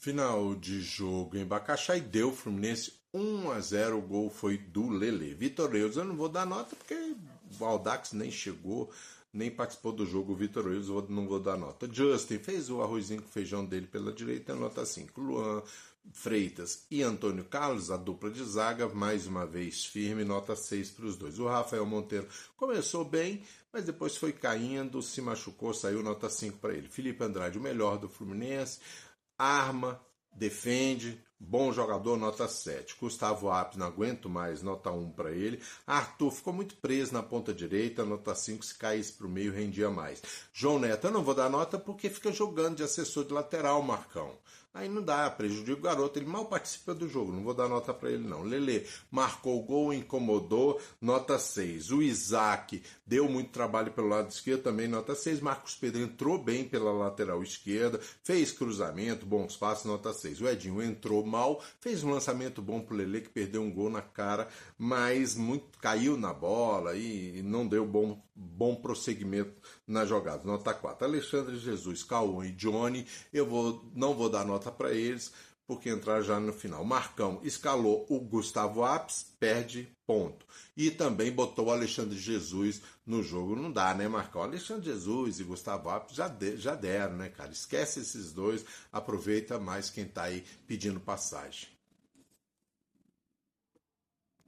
Final de jogo em Bacaxá e deu Fluminense 1 a 0 o gol foi do Lele. Vitor Reus, eu não vou dar nota porque o Aldax nem chegou, nem participou do jogo. O Vitor Reus, eu não vou dar nota. Justin fez o arrozinho com feijão dele pela direita, nota 5. Luan Freitas e Antônio Carlos, a dupla de zaga, mais uma vez firme, nota 6 para os dois. O Rafael Monteiro começou bem, mas depois foi caindo, se machucou, saiu nota 5 para ele. Felipe Andrade, o melhor do Fluminense arma, defende, bom jogador, nota 7. Gustavo Apes, não aguento mais, nota 1 para ele. Arthur ficou muito preso na ponta direita, nota 5, se caísse para o meio rendia mais. João Neto, eu não vou dar nota porque fica jogando de assessor de lateral, Marcão. Aí não dá, prejudica o garoto, ele mal participa do jogo, não vou dar nota para ele não. Lele marcou o gol, incomodou, nota 6. O Isaac deu muito trabalho pelo lado esquerdo, também nota 6. Marcos Pedro entrou bem pela lateral esquerda, fez cruzamento, bons passos, nota 6. O Edinho entrou mal, fez um lançamento bom pro Lele que perdeu um gol na cara, mas muito caiu na bola e não deu bom, bom prosseguimento na jogada. Nota 4. Alexandre Jesus, Cauã e Johnny, eu vou, não vou dar nota para eles, porque entrar já no final. Marcão escalou o Gustavo Apes, perde ponto. E também botou o Alexandre Jesus no jogo. Não dá, né, Marcão? Alexandre Jesus e Gustavo Apes já, de, já deram, né, cara? Esquece esses dois, aproveita mais quem tá aí pedindo passagem.